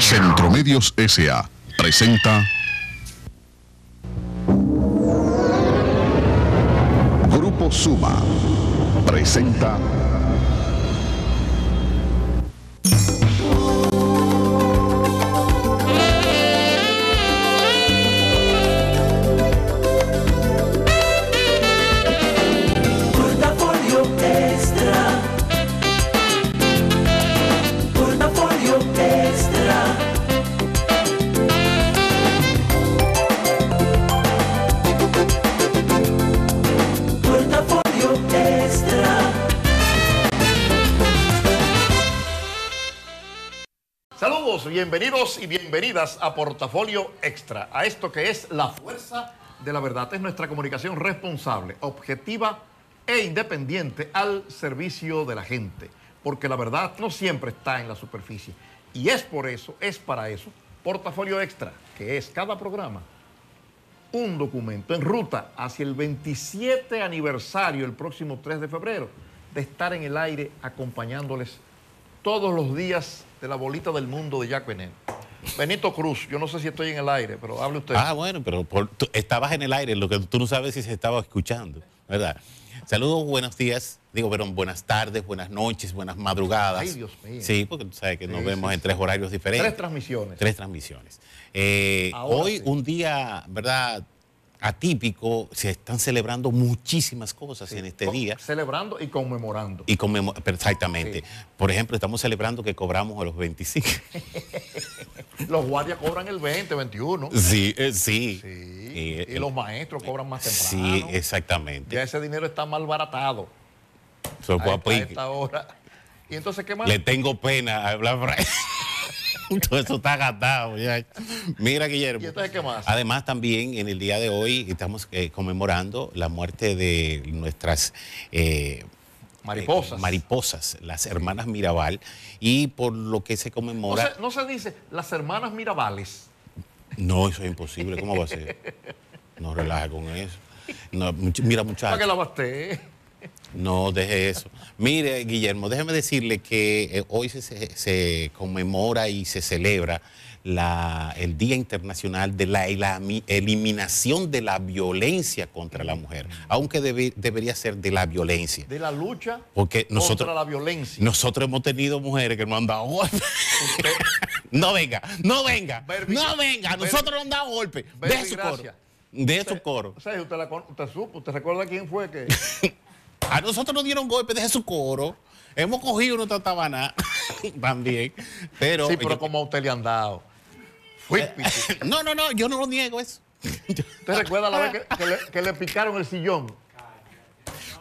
Centromedios S.A. presenta Grupo Suma presenta bienvenidas a Portafolio Extra, a esto que es la fuerza de la verdad. Es nuestra comunicación responsable, objetiva e independiente al servicio de la gente, porque la verdad no siempre está en la superficie. Y es por eso, es para eso, Portafolio Extra, que es cada programa un documento en ruta hacia el 27 aniversario, el próximo 3 de febrero, de estar en el aire acompañándoles todos los días de la bolita del mundo de Jack Benet. Benito Cruz, yo no sé si estoy en el aire, pero hable usted. Ah, bueno, pero por- tú estabas en el aire, lo que tú no sabes si se estaba escuchando, ¿verdad? Saludos, buenos días, digo, pero buenas tardes, buenas noches, buenas madrugadas. Ay, Dios mío. Sí, porque tú sabes que nos Sí, vemos sí, en tres horarios diferentes. Tres transmisiones. Tres transmisiones. Eh, hoy sí. un día, ¿verdad? Atípico, se están celebrando muchísimas cosas en este día. Celebrando y conmemorando. Y conmemo- exactamente. Sí. Por ejemplo, estamos celebrando que cobramos a los 25. Los guardias cobran el 20, 21. sí, eh, sí. Sí. Y, y el- los maestros cobran más Sí, temprano. exactamente. Ya ese dinero está mal baratado. So, A esta, a papi, esta hora. Y entonces, ¿qué más? Le tengo pena a hablar Todo eso está gastado. ya. Mira, Guillermo. ¿Y entonces qué más? Además, también en el día de hoy estamos eh, conmemorando la muerte de nuestras eh, Mariposas. eh, mariposas, las hermanas Mirabal, y por lo que se no, conmemora. se, no se dice las hermanas Mirabales. No, eso es imposible. ¿Cómo va a ser? No relaja con eso. No, mira, ¿Para muchachos. que la basté? No, deje eso. Mire, Guillermo, déjeme decirle que eh, hoy se, conmemora y se celebra la- el Día Internacional de la Eliminación de la Violencia contra la Mujer, aunque debe- debería ser de la violencia. De la lucha Porque nosotros, contra la violencia. nosotros hemos tenido mujeres que nos han dado golpes. no venga, no venga, Berbi- no venga, nosotros nos han dado. Berbi, De su coro. De su coro. O sea, usted, la usted supo, usted recuerda quién fue que. A nosotros nos dieron golpes de su coro. Hemos cogido nuestra tabana también. Pero, sí, pero yo- como a usted le han dado. Piti. no, no, no, yo no lo niego eso. ¿Usted recuerda la vez que, que le, que le picaron el sillón?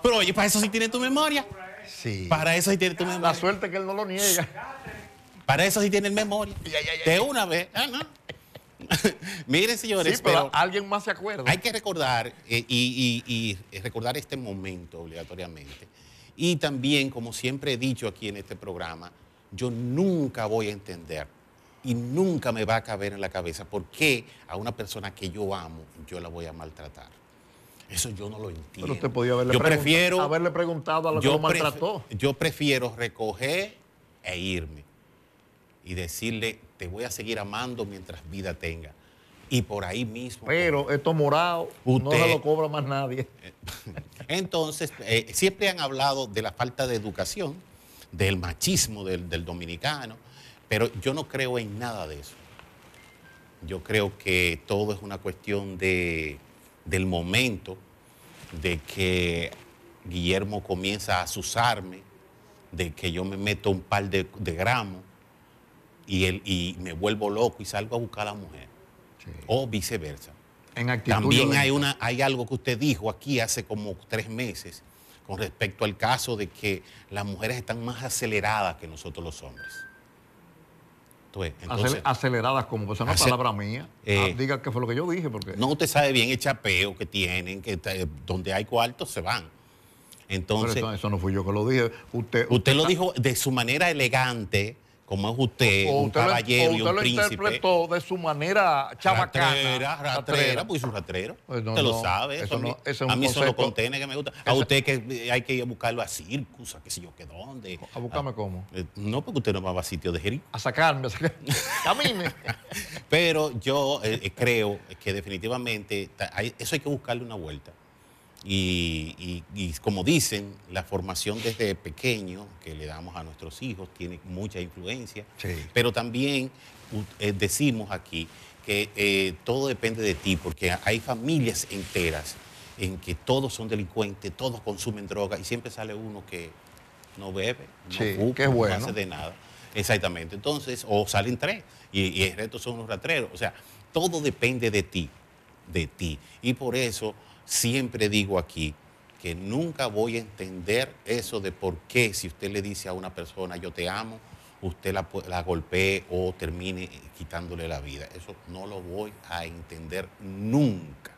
Pero oye, para eso sí tiene tu memoria. Sí. Para eso sí tiene tu La memoria. suerte que él no lo niega. Para eso sí tiene memoria. Ya, ya, ya. De una vez. Ah, no. Miren, señores, Sí, pero pero alguien más se acuerda. hay que recordar eh, y, y- y recordar este momento obligatoriamente. Y también, como siempre he dicho aquí en este programa, yo nunca voy a entender y nunca me va a caber en la cabeza por qué a una persona que yo amo yo la voy a maltratar. Eso yo no lo entiendo. Pero usted podía haberle, yo pregunta- prefiero, haberle preguntado a lo que pref- maltrató. yo prefiero recoger e irme y decirle, te voy a seguir amando mientras vida tenga. Y por ahí mismo. Pero esto morado no Usted- se lo cobra más nadie. Entonces, eh, siempre han hablado de la falta de educación, del machismo del, del dominicano, pero yo no creo en nada de eso. Yo creo que todo es una cuestión de, del momento, de que Guillermo comienza a asusarme, de que yo me meto un par de, de gramos y, él, y me vuelvo loco y salgo a buscar a la mujer, o viceversa. En actitud También hay, una, hay algo que usted dijo aquí hace como tres meses con respecto al caso de que las mujeres están más aceleradas que nosotros los hombres. Entonces, Acel- aceleradas como, pues, esa es una Acel- palabra mía. Eh, Ah, diga qué fue lo que yo dije, porque no usted sabe bien el chapeo que tienen, que donde hay cuartos se van. Pero Entonces, eso, eso no fui yo que lo dije. Usted, usted lo está- dijo de su manera elegante, como es usted, O un usted lo- caballero y usted un lo príncipe. interpretó de su manera chabacana. Ratrera, ratrera, pues es un ratrero. Pues no, usted lo sabe. eso Eso a mí, a mí son los concepto- contenes que me gustan. A usted que hay que ir a buscarlo a circus, a qué sé yo qué dónde. ¿A buscarme cómo? Eh, No, porque usted no va a sitio de Jericó. A sacarme, a sacarme. Camine. Pero yo eh, eh, creo que definitivamente hay- eso hay que buscarle una vuelta. Y, y- y como dicen, la formación desde pequeño que le damos a nuestros hijos tiene mucha influencia. Sí. Pero también eh, decimos aquí que eh, todo depende de ti, porque hay familias enteras en que todos son delincuentes, todos consumen droga y siempre sale uno que no bebe, no Sí, es bueno. no hace de nada. Exactamente. Entonces, o salen tres y, y el resto son unos ratreros. O sea, todo depende de ti, de ti. Y por eso siempre digo aquí que nunca voy a entender eso de por qué si usted le dice a una persona yo te amo, usted la, golpee o termine quitándole la vida. Eso no lo voy a entender nunca,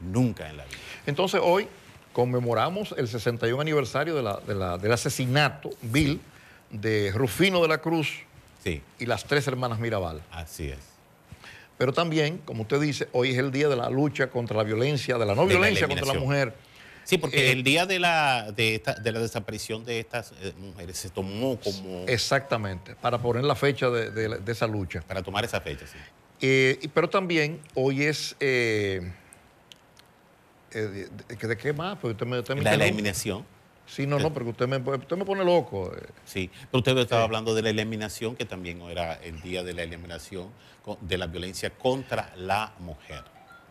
nunca en la vida. Entonces hoy conmemoramos el 61 aniversario de la- de la- del asesinato vil de Rufino de la Cruz Sí, y las tres hermanas Mirabal. así es. Pero también, como usted dice, hoy es el día de la lucha contra la violencia, de la no De la violencia contra la mujer. Sí, porque Eh, el día de la, de, esta- de la desaparición de estas eh, mujeres se tomó como Exactamente, para poner la fecha de, de- de esa lucha. para tomar esa fecha, sí. Eh, pero también hoy es... eh, eh, de, de- ¿De qué más? Porque usted me, usted me La eliminación, Sí, no, no, porque usted me, usted me pone loco. eh. sí. Pero usted estaba hablando de la eliminación, que también era el día de la eliminación de la violencia contra la mujer.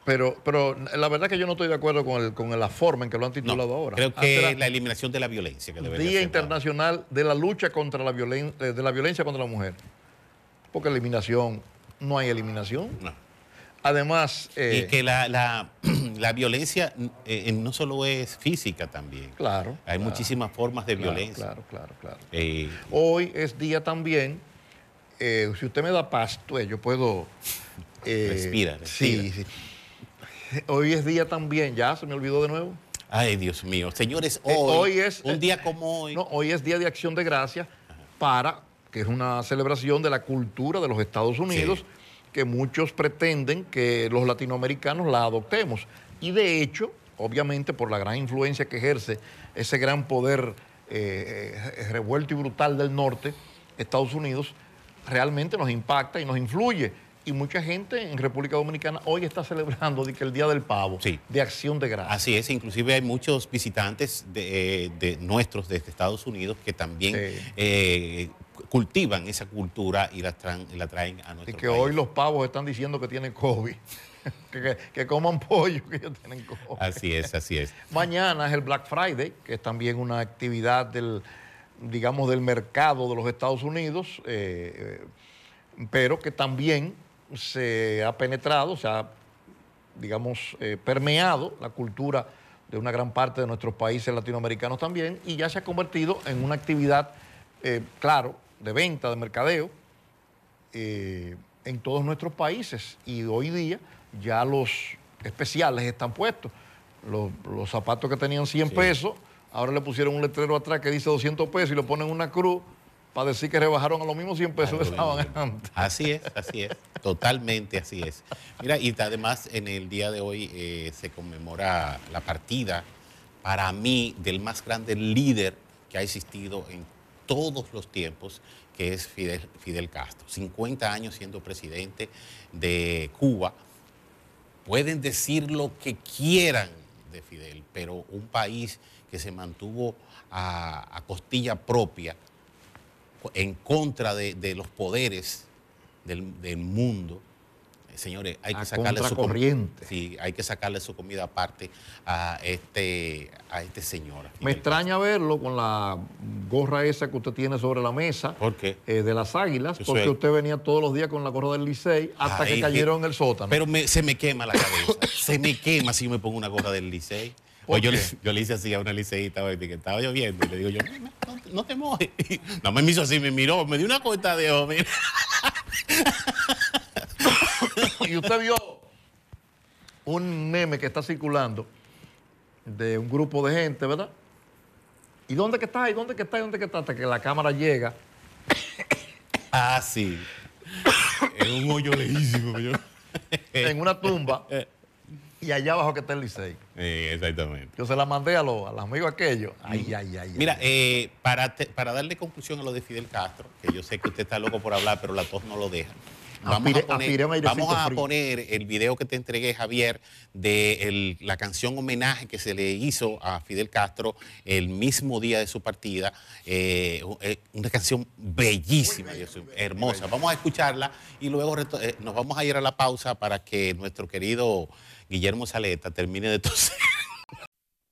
Pero, pero la verdad que yo no estoy de acuerdo con, el- con la forma en que lo han No, titulado ahora. creo que era la eliminación de la violencia que debería Día ser la- Internacional de la Lucha contra la, violen- eh, de la Violencia contra la Mujer. Porque eliminación, no hay eliminación. No. Además, eh, y que la, la- la violencia eh, no solo es física también. claro. Hay claro, muchísimas formas de claro, violencia. Claro, claro, claro. Eh, Hoy es día también, eh, si usted me da pasto, eh, yo puedo... Respira, respira. Sí, sí. Hoy es día también, ya se me olvidó de nuevo. ay, Dios mío. Señores, hoy, hoy es- un día como hoy. No, hoy es Día de Acción de Gracias para, que es una celebración de la cultura de los Estados Unidos, Sí. que muchos pretenden que los latinoamericanos la adoptemos. Y de hecho, obviamente por la gran influencia que ejerce ese gran poder eh, eh, revuelto y brutal del norte, Estados Unidos, realmente nos impacta y nos influye. Y mucha gente en República Dominicana hoy está celebrando de que el Día del Pavo, Sí. de Acción de Gracias. Así es, inclusive hay muchos visitantes de, eh, de nuestros desde Estados Unidos que también Sí. eh, cultivan esa cultura y la, traen, y la traen a Y nuestro que país. hoy los pavos están diciendo que tienen COVID. que, que- que coman pollo, que ellos tienen COVID. Así es, así es. Mañana es el Black Friday, que es también una actividad del, digamos, del mercado de los Estados Unidos, eh, eh, pero que también se ha penetrado, se ha, digamos, eh, permeado la cultura de una gran parte de nuestros países latinoamericanos también, y ya se ha convertido en una actividad, eh, claro, de venta, de mercadeo, en todos nuestros países. Y hoy día ya los especiales están puestos. Los, los zapatos que tenían 100 Sí. pesos, ahora le pusieron un letrero atrás que dice 200 pesos y le ponen una cruz para decir que rebajaron a los mismos 100 pesos que estaban antes. Así es, así es, totalmente así es. Mira, y además en el día de hoy eh, se conmemora la partida, para mí, del más grande líder que ha existido en todos los tiempos, que es Fidel, Fidel Castro. 50 años siendo presidente de Cuba. Pueden decir lo que quieran de Fidel, pero un país que se mantuvo a, costilla propia, en contra de, los poderes del mundo. Eh, Señores, hay A que sacarle su contracorriente. Sí, hay que sacarle su comida aparte a este, a este señor. Me extraña verlo con la gorra esa que usted tiene sobre la mesa. ¿Por qué? eh, de las águilas, porque usted venía todos los días con la gorra del Licey hasta Ay, que cayeron en el sótano. Pero me- se me quema la cabeza. se me quema si yo me pongo una gorra del Licey. ¿Por O yo, le- yo le hice así a una liceísta que estaba lloviendo y le digo yo, "No, no, no te mojes. No me hizo así, me miró, me dio una cuenta de ojo, mira. y usted vio un meme que está circulando de un grupo de gente, ¿verdad? ¿Y dónde que está? ¿Y dónde que está? ¿Y dónde que está? Hasta que la cámara llega Ah, sí. es un hoyo lejísimo. yo- en una tumba y allá abajo que está el Licey. Sí, exactamente. Yo se la mandé a los, a los amigos aquellos. Ay, ay, ay. Mira, ay. eh, para, te- para darle conclusión a lo de Fidel Castro, que yo sé que usted está loco por hablar, pero la tos no lo deja. Vamos, Aspiré- a, poner, aspiré un airecito vamos a poner el video que te entregué, Javier, de el- la canción homenaje que se le hizo a Fidel Castro el mismo día de su partida. Eh, eh, una canción bellísima, Dios mío, hermosa. Vamos a escucharla y luego eh, nos vamos a ir a la pausa para que nuestro querido Guillermo Saleta termine de toser.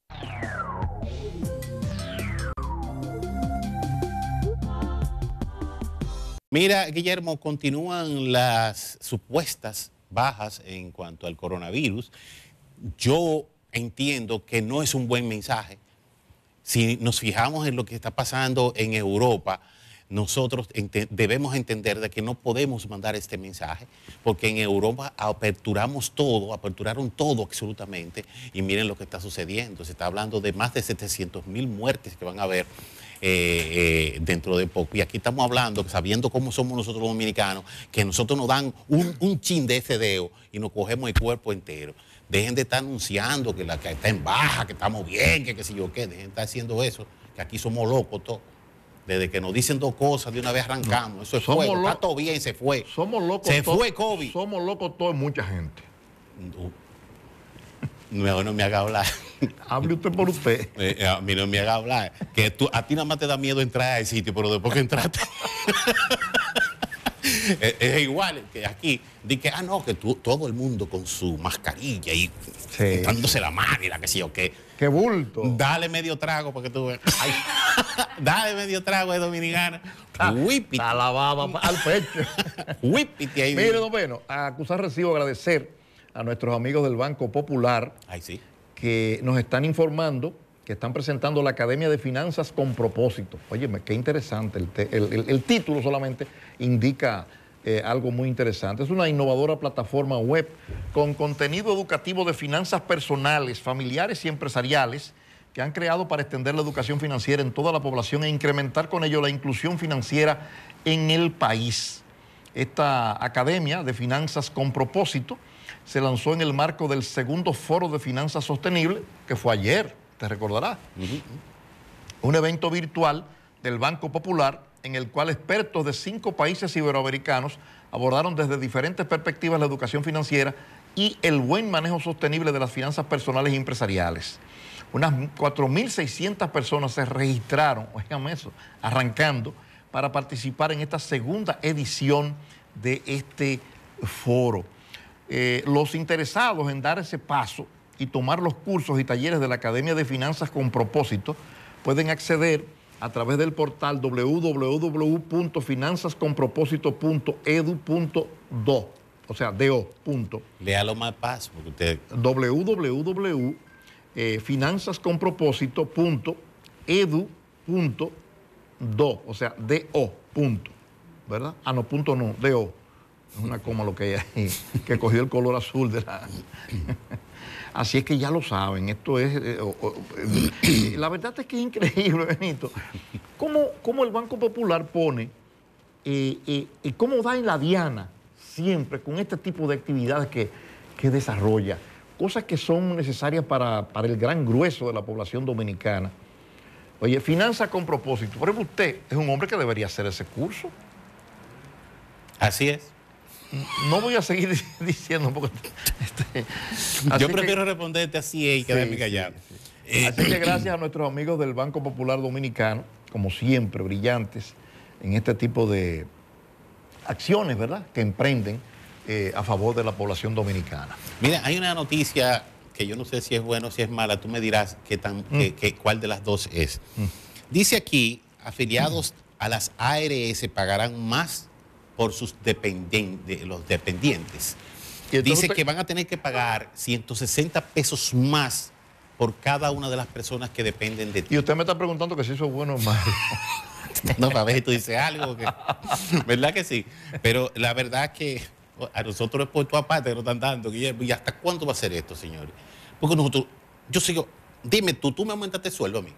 Mira, Guillermo, continúan las supuestas bajas en cuanto al coronavirus. Yo entiendo que no es un buen mensaje. Si nos fijamos en lo que está pasando en Europa, nosotros debemos entender de que no podemos mandar este mensaje, porque en Europa aperturamos todo, aperturaron todo absolutamente, y miren lo que está sucediendo. Se está hablando de más de 700 mil muertes que van a haber eh, eh, dentro de poco. Y aquí estamos hablando, sabiendo cómo somos nosotros los dominicanos, que nosotros nos dan un, un chin de ese dedo y nos cogemos el cuerpo entero. Dejen de estar anunciando que la que está en baja, que estamos bien, que qué sé yo qué. Dejen de estar haciendo eso, que aquí somos locos todos. Desde que nos dicen dos cosas, de una vez arrancamos. Eso es Somos fuego. Está todo bien, se fue. somos locos. Se fue COVID. Somos locos todos, mucha gente. No, no me haga hablar. Hable usted por usted. Eh, eh, a mí no me haga hablar. Que tú, a ti nada más te da miedo entrar al sitio, pero después que entraste. es, es igual que aquí. Di que, ah, no, que tú, todo el mundo con su mascarilla y Sí. dándose la mano y la que sí o qué. Qué bulto. Dale medio trago para que tú veas. Dale medio trago de dominicana. Whippity. La al pecho. Whippity ahí. Mire, don Beno, acusar recibo agradecer a nuestros amigos del Banco Popular Ay, sí. que nos están informando que están presentando la Academia de Finanzas con propósito. Óyeme, qué interesante. El, título solamente indica eh, algo muy interesante. Es una innovadora plataforma web con contenido educativo de finanzas personales, familiares y empresariales que han creado para extender la educación financiera en toda la población e incrementar con ello la inclusión financiera en el país. Esta Academia de Finanzas con propósito se lanzó en el marco del segundo foro de finanzas sostenibles, que fue ayer, te recordarás. Un evento virtual del Banco Popular en el cual expertos de cinco países iberoamericanos abordaron desde diferentes perspectivas la educación financiera y el buen manejo sostenible de las finanzas personales y empresariales. Unas 4.600 personas se registraron, oigan eso, arrancando para participar en esta segunda edición de este foro. Eh, los interesados en dar ese paso y tomar los cursos y talleres de la Academia de Finanzas con propósito pueden acceder a través del portal www.finanzasconpropósito.edu.do, o sea, do, punto, Léalo más paso, porque usted. www.finanzasconpropósito.edu.do, o sea, do, punto, ¿verdad? Ah, no, punto no, do. Es una coma lo que hay ahí, que cogió el color azul de la... Así es que ya lo saben, esto es... eh, eh, la verdad es que es increíble, Benito, cómo, cómo el Banco Popular pone eh, y cómo da en la diana siempre con este tipo de actividades que, que desarrolla, cosas que son necesarias para, para el gran grueso de la población dominicana. Oye, finanza con propósito. Por ejemplo, usted es un hombre que debería hacer ese curso. Así es. No voy a seguir diciendo porque... este, Yo que- prefiero responderte así y quedarme Sí, callado. sí, Eh, Así que gracias a nuestros amigos del Banco Popular Dominicano, como siempre, brillantes en este tipo de acciones, ¿verdad?, que emprenden eh, a favor de la población dominicana. Mira, hay una noticia que yo no sé si es buena o si es mala, tú me dirás qué tan, qué- qué- cuál de las dos es. Dice aquí, afiliados a las ARS pagarán más por sus dependientes, los dependientes. Dice que van a tener que pagar 160 pesos más por cada una de las personas que dependen de ti. Y usted me está preguntando que si eso es bueno o malo. No, ver si tú dices algo. que- ¿Verdad que sí? Pero la verdad que a nosotros es por tu aparte que nos están dando, Guillermo. ¿Y hasta cuándo va a ser esto, señores? Porque nosotros, yo sigo, dime tú, tú me aumentaste el sueldo a mí.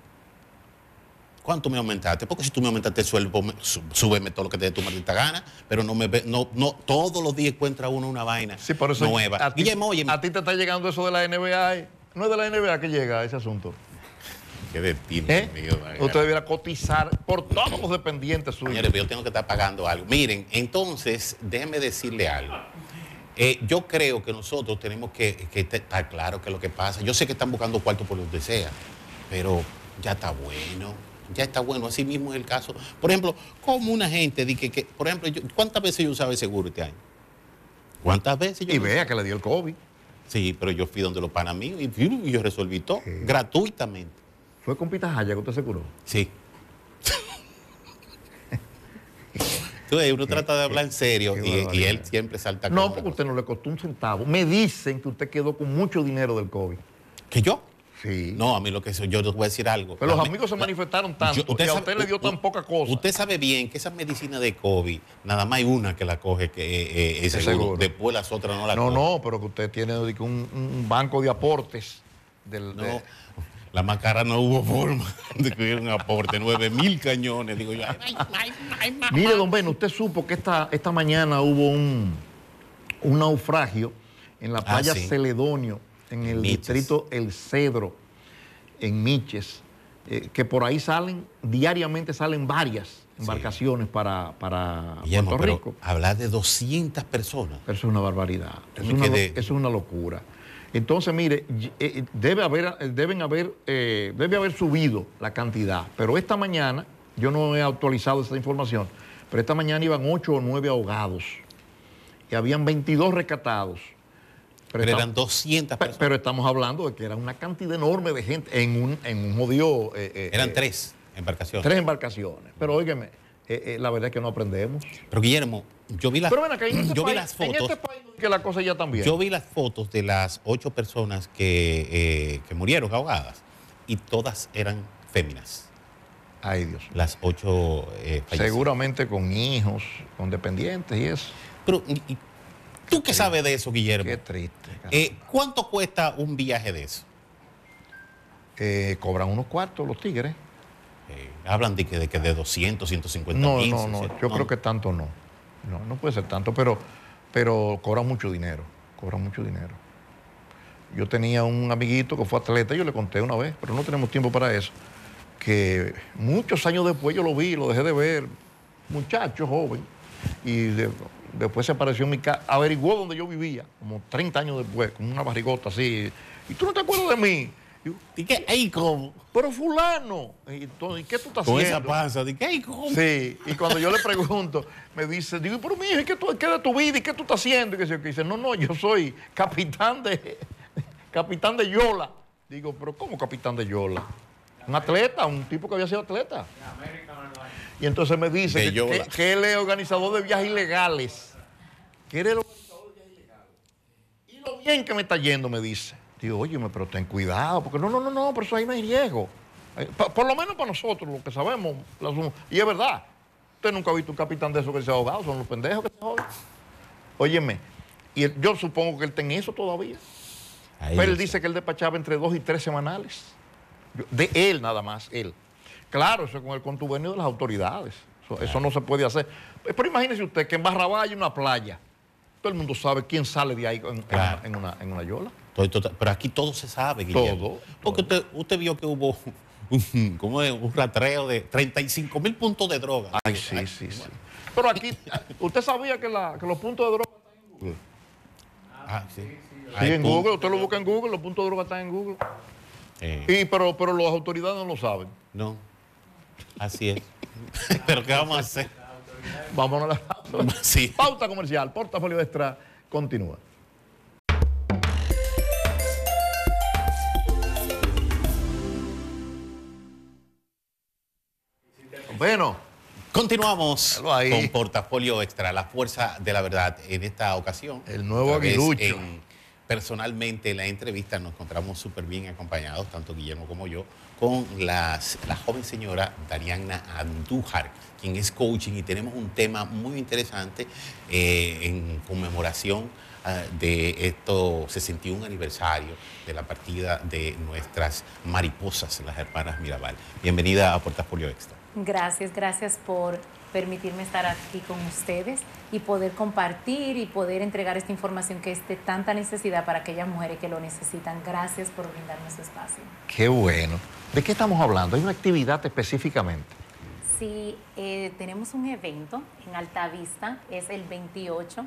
¿Cuánto me aumentaste? Porque si tú me aumentaste el sueldo, me- sú- súbeme todo lo que te dé tu maldita gana, pero no me ve- no, no, todos los días encuentra uno una vaina Sí, por eso nueva. A ti, Guillermo, oye, a ti te está llegando eso de la NBA. ¿eh? No es de la NBA que llega ese asunto. qué destino ¿eh? mío. Usted debiera cotizar por todos los dependientes suyos. Señores, yo tengo que estar pagando algo. Miren, entonces, déjeme decirle algo. Eh, yo creo que nosotros tenemos que, que estar claro que lo que pasa. Yo sé que están buscando cuarto por donde sea, pero ya está bueno. Ya está bueno. Así mismo es el caso. Por ejemplo, como una gente di que, que- por ejemplo, yo- ¿cuántas veces yo usaba el seguro este año? ¿Cuántas veces yo Y vea que le dio el COVID. Sí, pero yo fui donde los panas míos y, y yo resolví todo gratuitamente. Fue con Pita Jaya que usted se curó. Sí. Tú ves, uno trata de hablar en serio y, él siempre salta No, con porque una usted no le costó un centavo. Me dicen que usted quedó con mucho dinero del COVID. ¿Que yo? Sí. No, a mí lo que yo les voy a decir algo. Pero los amigos se la- manifestaron tanto yo- y a sabe- usted le dio u- tan poca cosa. Usted sabe bien que esa medicina de COVID, nada más hay una que la coge, que eh, eh, es Es seguro. seguro. Después las otras no la No, cogen. no, pero que usted tiene un, un banco de aportes. Del, No, de- la macara no hubo forma de que hubiera un aporte, 9 mil cañones. Digo yo, ay, ay, ay, ay, mamá. Mire, don Ben, usted supo que esta, esta mañana hubo un, un naufragio en la Ah, playa sí. Celedonio, en el Miches. distrito El Cedro, en Miches, eh, que por ahí salen, diariamente salen varias embarcaciones para, para Guillermo, Puerto pero Rico. hablar de 200 personas. Eso es una barbaridad. Eso es una, lo- quedé- eso es una locura. Entonces, mire, eh, eh, debe haber, deben haber, eh, debe haber subido la cantidad. Pero esta mañana, yo no he actualizado esa información, pero esta mañana iban 8 o 9 ahogados y habían 22 rescatados. Pero eran 200 pe- personas. pero estamos hablando de que era una cantidad enorme de gente en un, en un jodido... eh, eh, Eran eh, tres embarcaciones. Tres embarcaciones. Pero óigame, la verdad es que no aprendemos. Pero Guillermo, yo vi las, Pero ven acá, en este, yo vi país, las en fotos. este país que la cosa ya también. Yo vi las fotos de las ocho personas que, que murieron ahogadas y todas eran féminas. Ay, Dios. Las ocho eh. Seguramente con hijos, con dependientes y eso. Pero, y- y ¿tú qué sabes de eso, Guillermo? Qué triste. Eh, ¿Cuánto cuesta un viaje de eso? Eh, cobran unos cuartos los tigres. Eh, hablan de que, de que de 200, 150 No, mil. no, no. 600. Yo creo que tanto no. No, no puede ser tanto, pero, pero cobran mucho dinero. Cobran mucho dinero. Yo tenía un amiguito que fue atleta, yo le conté una vez, pero no tenemos tiempo para eso. Que muchos años después yo lo vi, lo dejé de ver, muchacho joven, y de- después se apareció en mi casa, averiguó donde yo vivía, como 30 años después, con una barrigota así. ¿Y tú no te acuerdas de mí? Y yo, ¿Y qué? Ey, ¿cómo? pero fulano, y, entonces, ¿y qué tú estás Con haciendo? esa panza. ¿De qué? Ey, ¿cómo? Sí, y cuando yo le pregunto, me dice, digo, pero mijo, ¿y qué, tú, qué de tu vida? ¿Y qué tú estás haciendo? Y que, dice, no, no, yo soy capitán de, capitán de Yola. Digo, pero ¿cómo capitán de Yola? Un atleta, un tipo que había sido atleta. Y entonces me dice que él es organizador de viajes ilegales. Que el organizador de viajes ilegales. Y lo bien que me está yendo, me dice. Digo, oye, pero ten cuidado, porque no, no, no, no, pero eso ahí no hay riesgo. Por, lo menos para nosotros, lo que sabemos. lo. Y es verdad. Usted nunca ha visto un capitán de esos que se ha ahogado, son los pendejos que se joden. Óyeme, y él- yo supongo que él tiene eso todavía. Ahí Pero él está. dice que él despachaba entre dos y tres semanales. De él nada más, él. Claro, eso es con el contubernio de las autoridades. Eso, eso no se puede hacer. Pero imagínese usted que en Barrabá hay una playa. Todo el mundo sabe quién sale de ahí en, Claro. una, en una- en una yola. Todo- todo- pero aquí todo se sabe, Guillermo. Todo, Porque usted, usted vio que hubo un, ¿cómo es? un rastreo de 35 mil puntos de droga. Ay, sí, sí, sí. Pero aquí, ¿usted sabía que, la- que los puntos de droga están en Google? Ah, sí. Sí, Hay en. Google, usted lo busca en Google, los puntos de droga están en Google. Eh, Y, pero, pero las autoridades no lo saben. no, así es. pero ¿qué vamos a hacer? Vámonos a la Sí. pauta comercial. Portafolio Extra continúa. Bueno, Continuamos ahí. con Portafolio Extra, la fuerza de la verdad. En esta ocasión, El nuevo aguilucho. En personalmente en la entrevista nos encontramos súper bien acompañados, tanto Guillermo como yo, con las- la joven señora Dariana Andújar, quien es coaching y tenemos un tema muy interesante eh, en conmemoración ah, de estos 61 aniversario de la partida de nuestras mariposas, las hermanas Mirabal. Bienvenida a Portafolio Extra. Gracias, gracias por permitirme estar aquí con ustedes y poder compartir y poder entregar esta información que es de tanta necesidad para aquellas mujeres que lo necesitan. Gracias por brindarme su espacio. Qué bueno. ¿De qué estamos hablando? ¿Hay una actividad específicamente? Sí, eh, tenemos un evento en Altavista, es el 28.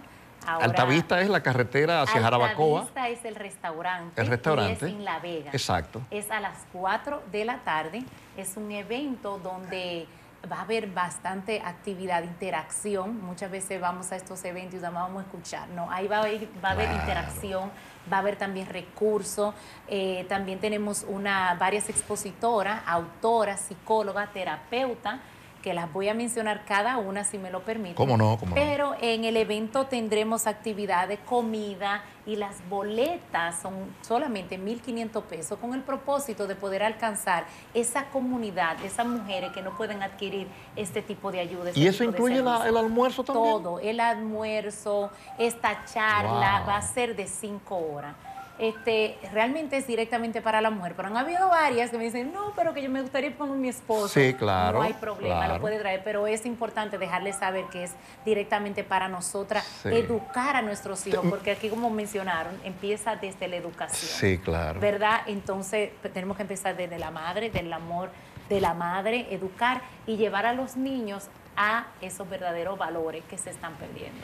Ahora, Altavista es la carretera hacia Jarabacoa. Altavista es el restaurante. El restaurante. Y es en La Vega. Exacto. Es a las 4 de la tarde. Es un evento donde va a haber bastante actividad, interacción. Muchas veces vamos a estos eventos y vamos a escuchar. No, ahí va a haber, va a haber Claro. interacción, va a haber también recursos. Eh, también tenemos una, varias expositoras, autoras, psicólogas, terapeutas, que las voy a mencionar cada una si me lo permiten. ¿Cómo no? ¿Cómo no? Pero en el evento tendremos actividades, comida y las boletas son solamente 1.500 pesos con el propósito de poder alcanzar esa comunidad, esas mujeres que no pueden adquirir este tipo de ayuda. este ¿Y eso incluye la- el almuerzo también? Todo, el almuerzo, esta charla Wow. va a ser de cinco horas. Este, realmente es directamente para la mujer, pero han habido varias que me dicen, no, pero que yo me gustaría ir con mi esposo. Sí, claro, No hay problema, claro. lo puede traer, pero es importante dejarles saber que es directamente para nosotras Sí. educar a nuestros hijos, porque aquí como mencionaron, empieza desde la educación. Sí, claro. ¿Verdad? Entonces pe- tenemos que empezar desde la madre, del amor de la madre, educar y llevar a los niños a esos verdaderos valores que se están perdiendo.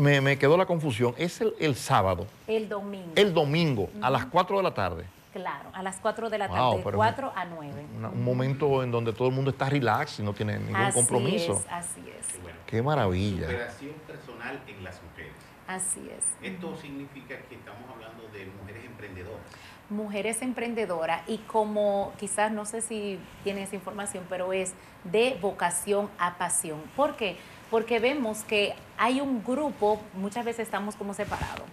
Me, me quedó la confusión. Es el, el sábado, El domingo, el domingo, a las 4 de la tarde. claro, a las 4 de la Wow, tarde, pero de 4 a 9. Una- un momento en donde todo el mundo está relax y no tiene ningún Así compromiso. es, así es, Qué maravilla. Superación personal en las mujeres. así es. Esto significa que estamos hablando de mujeres emprendedoras. Mujeres emprendedoras y como quizás no sé si tiene esa información, pero es de vocación a pasión. ¿Por qué? Porque vemos que hay un grupo, muchas veces estamos como separados.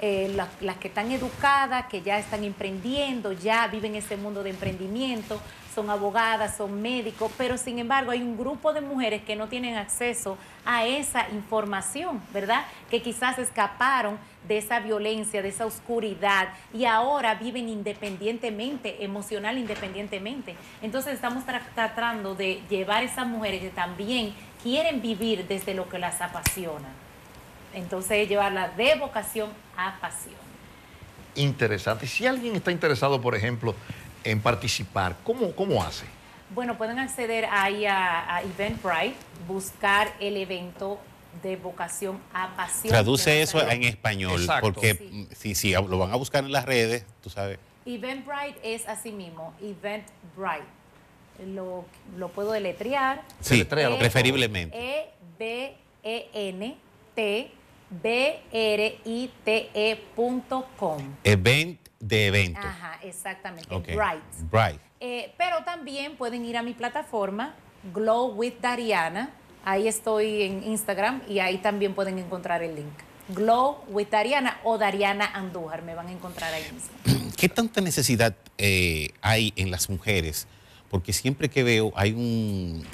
Eh, las, las que están educadas, que ya están emprendiendo, ya viven ese mundo de emprendimiento, son abogadas, son médicos, pero sin embargo hay un grupo de mujeres que no tienen acceso a esa información, ¿verdad? Que quizás escaparon de esa violencia, de esa oscuridad y ahora viven independientemente, emocional independientemente. Entonces estamos tra- tratando de llevar a esas mujeres que también quieren vivir desde lo que las apasiona. Entonces llevarla de vocación a pasión. Interesante. Si alguien está interesado, por ejemplo, en participar, ¿cómo, cómo hace? Bueno, pueden acceder ahí a, a Eventbrite, buscar el evento de vocación a pasión. Traduce eso en español, Exacto. porque Sí. si, si lo van a buscar en las redes, tú sabes. Eventbrite es así mismo, Eventbrite. Lo, lo puedo deletrear. Sí, preferiblemente. E B E N T B R I T E punto com. Event de evento. Ajá, exactamente. Bright. Bright. Eh, pero también pueden ir a mi plataforma, Glow with Dariana. Ahí estoy en Instagram y ahí también pueden encontrar el link. Glow with Dariana o Dariana Andújar, me van a encontrar ahí mismo. ¿Qué tanta necesidad eh, hay en las mujeres? Porque siempre que veo hay un...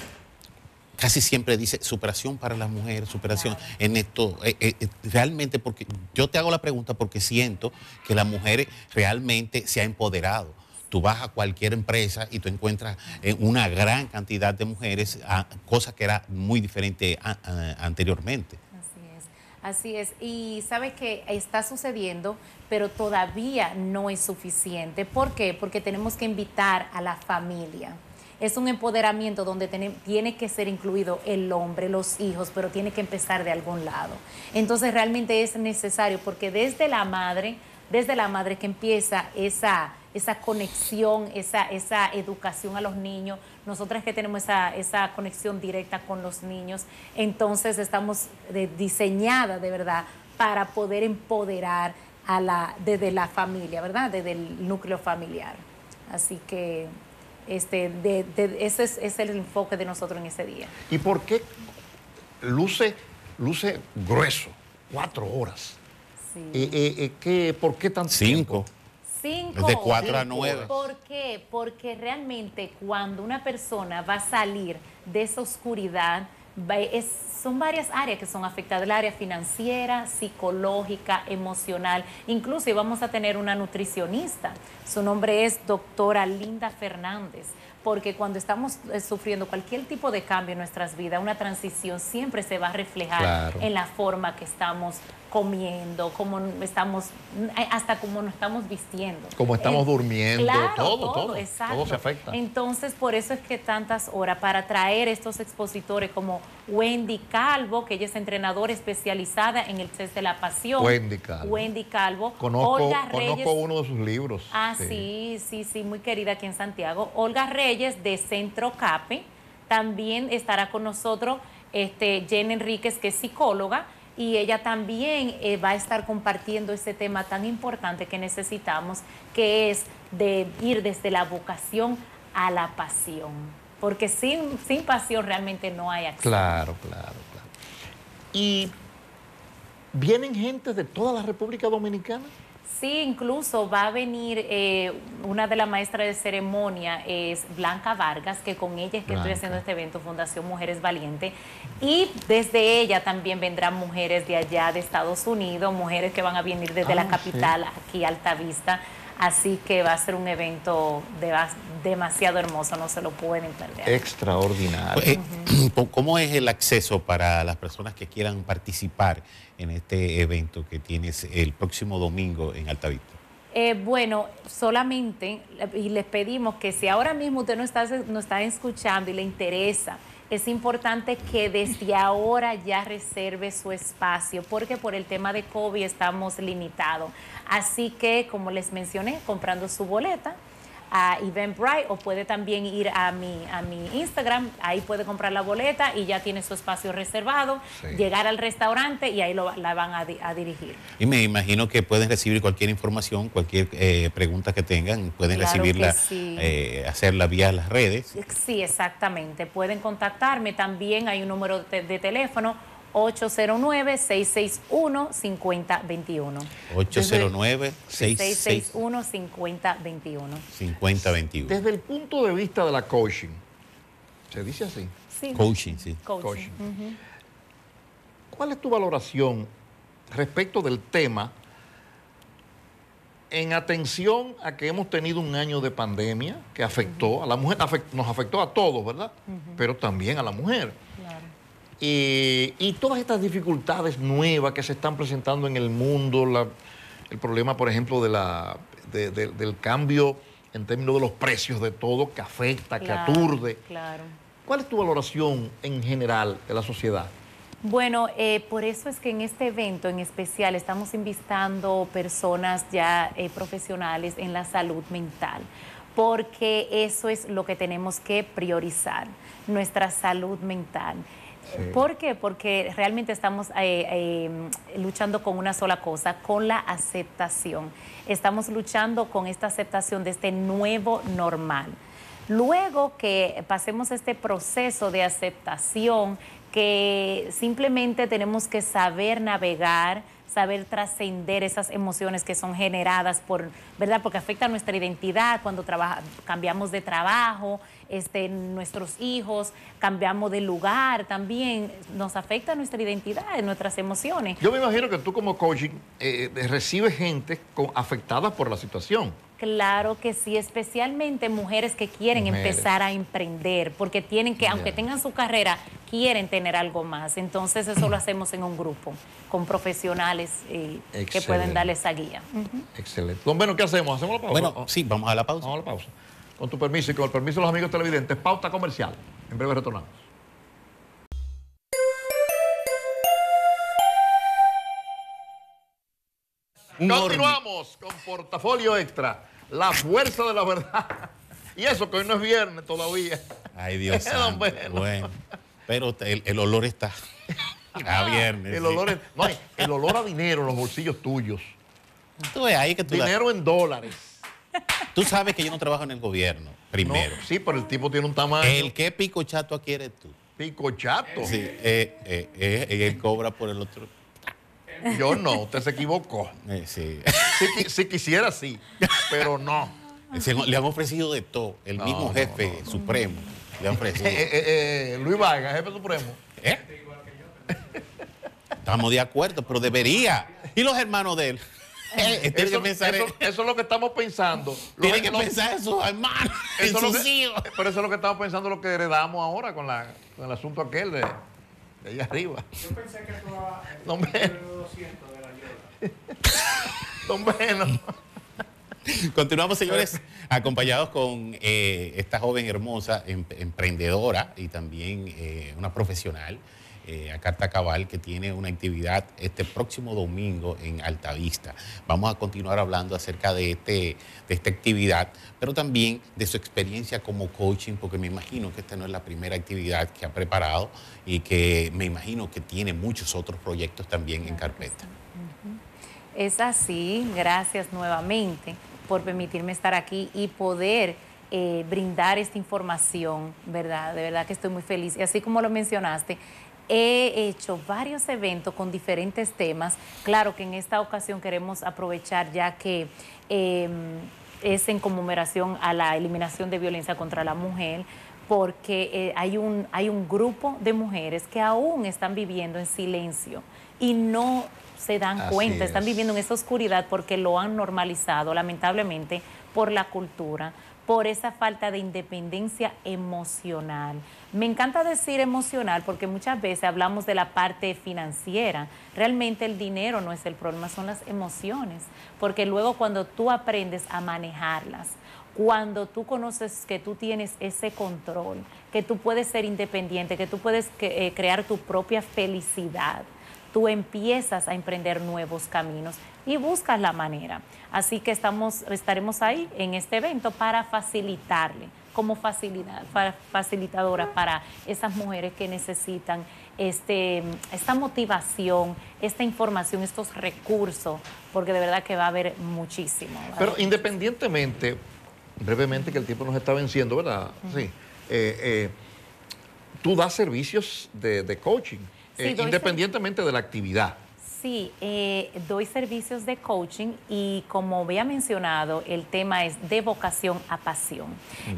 Casi siempre dice superación para las mujeres, superación en esto. eh, eh, eh, realmente, porque yo te hago la pregunta porque siento que la mujer realmente se ha empoderado. Tú vas a cualquier empresa y tú encuentras una gran cantidad de mujeres, ah, cosa que era muy diferente a- a- anteriormente. Así es, así es. Y sabe que está sucediendo, pero todavía no es suficiente. ¿Por qué? Porque tenemos que invitar a la familia. Es un empoderamiento donde tiene, tiene que ser incluido el hombre, los hijos, pero tiene que empezar de algún lado. Entonces realmente es necesario porque desde la madre, desde la madre que empieza esa, esa conexión, esa, esa educación a los niños, nosotras que tenemos esa, esa conexión directa con los niños, entonces estamos de- diseñadas de verdad para poder empoderar a la, desde la familia, ¿verdad? Desde el núcleo familiar. Así que este, de- de- ese es, es el enfoque de nosotros en ese día. ¿Y por qué luce, luce grueso? Cuatro horas. Sí. Eh, eh, eh, ¿qué- ¿Por qué tan Cinco. Cinco. De cuatro a nueve. ¿Por qué? Porque realmente cuando una persona va a salir de esa oscuridad, es- son varias áreas que son afectadas, el área financiera, psicológica, emocional, incluso vamos a tener una nutricionista, su nombre es doctora Linda Fernández, porque cuando estamos eh, sufriendo cualquier tipo de cambio en nuestras vidas, una transición siempre se va a reflejar Claro. en la forma que estamos comiendo, cómo estamos, hasta cómo nos estamos vistiendo. Cómo estamos En- durmiendo, Claro, todo, todo, exacto. todo se afecta. Entonces, por eso es que tantas horas para traer estos expositores como Wendy Calvo, que ella es entrenadora especializada en el test de la pasión. Wendy Calvo. Wendy Calvo. Conozco, Olga Reyes. conozco uno de sus libros. Ah, sí, sí, sí, muy querida aquí en Santiago. Olga Reyes de Centro CAPE. También estará con nosotros este, Jen Enríquez, que es psicóloga, y ella también eh, va a estar compartiendo ese tema tan importante que necesitamos, que es de ir desde la vocación a la pasión. Porque sin, sin pasión realmente no hay acción. Claro, claro, claro. Y vienen gente de toda la República Dominicana. Sí, incluso va a venir eh, una de las maestras de ceremonia, es Blanca Vargas, que con ella es que Blanca. estoy haciendo este evento, Fundación Mujeres Valientes. Y desde ella también vendrán mujeres de allá, de Estados Unidos, mujeres que van a venir desde la Ah, capital, aquí a Altavista. Así que va a ser un evento de- demasiado hermoso, no se lo pueden perder. Extraordinario. Eh, ¿Cómo es el acceso para las personas que quieran participar en este evento que tienes el próximo domingo en Altavista? Eh, bueno, solamente, y les pedimos que si ahora mismo usted no está, no está escuchando y le interesa, es importante que desde ahora ya reserve su espacio, porque por el tema de COVID estamos limitados. Así que, como les mencioné, comprando su boleta a Eventbrite o puede también ir a mi, a mi Instagram, ahí puede comprar la boleta y ya tiene su espacio reservado, Sí. llegar al restaurante y ahí lo, la van a, di- a dirigir. Y me imagino que pueden recibir cualquier información, cualquier eh, pregunta que tengan, pueden Claro recibirla, sí. eh, hacerla vía las redes. Sí, exactamente. Pueden contactarme. También hay un número de, de teléfono 809-661-5021. 809 66 661-5021. 5021 Desde el punto de vista de la coaching, ¿se dice así? Sí. Coaching, sí. Coaching. Coaching. ¿Cuál es tu valoración respecto del tema en atención a que hemos tenido un año de pandemia que afectó a la mujer, afect- nos afectó a todos, ¿verdad? Pero también a la mujer. Claro. Y, y todas estas dificultades nuevas que se están presentando en el mundo, la- el problema, por ejemplo, de la, de- de- del cambio en términos de los precios de todo, que afecta, que Claro, aturde. Claro. ¿Cuál es tu valoración en general de la sociedad? Bueno, eh, por eso es que en este evento en especial estamos invitando personas ya eh, profesionales en la salud mental, porque eso es lo que tenemos que priorizar, nuestra salud mental. ¿Por qué? Porque realmente estamos eh, eh, luchando con una sola cosa, con la aceptación. Estamos luchando con esta aceptación de este nuevo normal. Luego que pasemos este proceso de aceptación, que simplemente tenemos que saber navegar, saber trascender esas emociones que son generadas por, ¿verdad? Porque afecta nuestra identidad cuando trabaja, cambiamos de trabajo, este, nuestros hijos, cambiamos de lugar también, nos afecta nuestra identidad, nuestras emociones. Yo me imagino que tú como coaching eh, eh, recibes gente con- afectada por la situación. Claro que sí, especialmente mujeres que quieren Mujeres. empezar a emprender, porque tienen que, aunque tengan su carrera, quieren tener algo más. Entonces eso lo hacemos en un grupo, con profesionales eh, que pueden darle esa guía. Excelente. Don Beno, ¿qué hacemos? ¿Hacemos la pausa? Bueno, sí, vamos a la pausa. Vamos a la pausa. Con tu permiso y con el permiso de los amigos televidentes, pauta comercial. En breve retornamos. Continuamos con Portafolio Extra, la fuerza de la verdad. Y eso que hoy no es viernes todavía. Ay, Dios santo. Beno. Bueno, pero el, el olor está a viernes. El olor, es- no, el olor a dinero en los bolsillos tuyos. Tú ves ahí que tú, la- Dinero en dólares. tú sabes que yo no trabajo en el gobierno, primero. No, sí, pero el tipo tiene un tamaño. El que pico chato aquí eres tú. pico chato. Sí, eh, eh, eh, él cobra por el otro. Yo no, usted se equivocó. Eh, sí. Si, si quisiera, sí, pero no. Se- le han ofrecido de todo. El No, mismo no, jefe supremo le ha ofrecido. Eh, eh, Luis Vargas, jefe supremo. ¿Eh? Estamos de acuerdo, pero debería. ¿Y los hermanos de él? Eh, tiene Eso, que pensar, eso- en- eso es lo que estamos pensando. tiene Lo- que pensar en sus hermanos, en eso es lo sus que- hijos. Pero eso es lo que estamos pensando, lo que heredamos ahora con, la, con el asunto aquel de, de allá arriba. Yo pensé que en No me- el 200 de la. Don Beno. Continuamos, señores, acompañados con eh, esta joven hermosa, em- emprendedora y también eh, una profesional, eh, Acarta Cabal, que tiene una actividad este próximo domingo en Altavista. Vamos a continuar hablando acerca de, este, de esta actividad, pero también de su experiencia como coaching, porque me imagino que esta no es la primera actividad que ha preparado y que me imagino que tiene muchos otros proyectos también en carpeta. Es así, gracias nuevamente por permitirme estar aquí y poder eh, brindar esta información, ¿verdad? De verdad que estoy muy feliz. Y así como lo mencionaste, he hecho varios eventos con diferentes temas. Claro que en esta ocasión queremos aprovechar ya que eh, es en conmemoración a la eliminación de violencia contra la mujer porque eh, hay, un, hay un grupo de mujeres que aún están viviendo en silencio y no se dan Así cuenta, están es. viviendo en esa oscuridad porque lo han normalizado, lamentablemente, por la cultura, por esa falta de independencia emocional. Me encanta decir emocional porque muchas veces hablamos de la parte financiera. Realmente el dinero no es el problema, son las emociones, porque luego cuando tú aprendes a manejarlas, cuando tú conoces que tú tienes ese control, que tú puedes ser independiente, que tú puedes eh, crear tu propia felicidad, tú empiezas a emprender nuevos caminos y buscas la manera. Así que estamos, estaremos ahí en este evento para facilitarle, como facilidad, facilitadora para esas mujeres que necesitan este, esta motivación, esta información, estos recursos, porque de verdad que va a haber muchísimo. Pero independientemente, brevemente que el tiempo nos está venciendo, ¿verdad? Sí. Eh, eh, tú das servicios de, de coaching, Sí, eh, independientemente de la actividad. Sí, eh, doy servicios de coaching y como había mencionado, el tema es de vocación a pasión.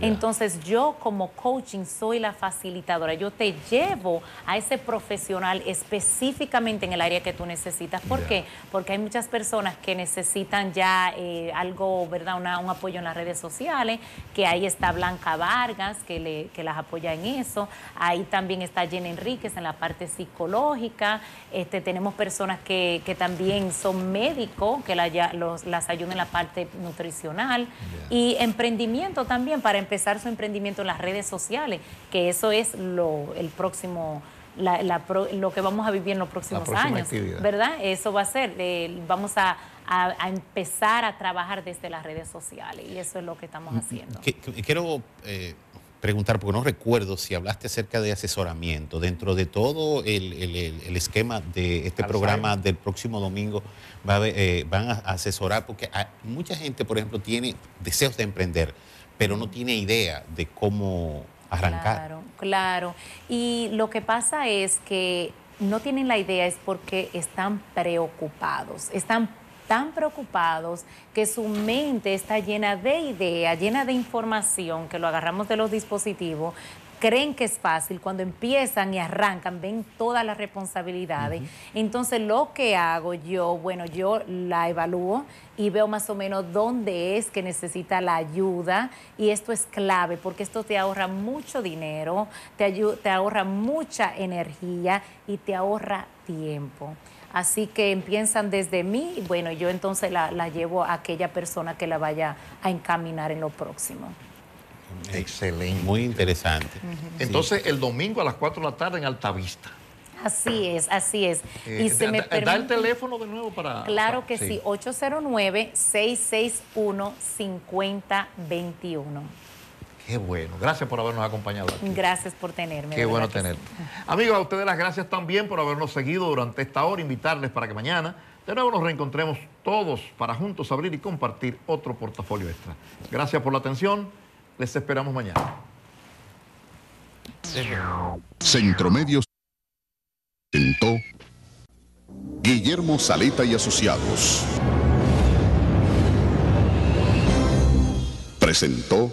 Entonces yo como coaching soy la facilitadora, yo te llevo a ese profesional específicamente en el área que tú necesitas. ¿Por qué? Porque hay muchas personas que necesitan ya eh, algo, ¿verdad? Una- un apoyo en las redes sociales, que ahí está Blanca Vargas, que, le, que las apoya en eso. Ahí también está Jenny Enríquez en la parte psicológica. Este, tenemos personas que, que también son médicos, que la ya- los- las ayudan en la parte nutricional. Y emprendimiento también, para empezar su emprendimiento en las redes sociales, que eso es lo, el próximo... la- la lo que vamos a vivir en los próximos años, actividad. ¿verdad? Eso va a ser, eh, vamos a, a- a empezar a trabajar desde las redes sociales y eso es lo que estamos haciendo. Que- que- Quiero eh, preguntar, porque no recuerdo si hablaste acerca de asesoramiento. Dentro de todo el, el- el- el esquema de este Alzheimer. programa del próximo domingo, va a eh, van a asesorar, porque hay- mucha gente, por ejemplo, tiene deseos de emprender, pero no tiene idea de cómo arrancar. Claro, claro. Y lo que pasa es que no tienen la idea es porque están preocupados, están tan preocupados que su mente está llena de ideas, llena de información, que lo agarramos de los dispositivos, creen que es fácil, cuando empiezan y arrancan, ven todas las responsabilidades. Entonces lo que hago yo, bueno, yo la evalúo y veo más o menos dónde es que necesita la ayuda y esto es clave porque esto te ahorra mucho dinero, te, te ahorra mucha energía y te ahorra tiempo. Así que empiezan desde mí y bueno, yo entonces la, la llevo a aquella persona que la vaya a encaminar en lo próximo. Excelente. Muy interesante. Entonces, el domingo a las 4 de la tarde en Altavista. Así es, así es. Eh, y se da- me da- da el teléfono de nuevo para... Claro que sí, sí. 809-661-5021. Qué bueno. Gracias por habernos acompañado aquí. Gracias por tenerme. Qué bueno tenerte. sí. Amigos, a ustedes las gracias también por habernos seguido durante esta hora. Invitarles para que mañana de nuevo nos reencontremos todos para juntos abrir y compartir otro portafolio extra. Gracias por la atención. Les esperamos mañana. Centromedios presentó Guillermo Saleta y Asociados. Presentó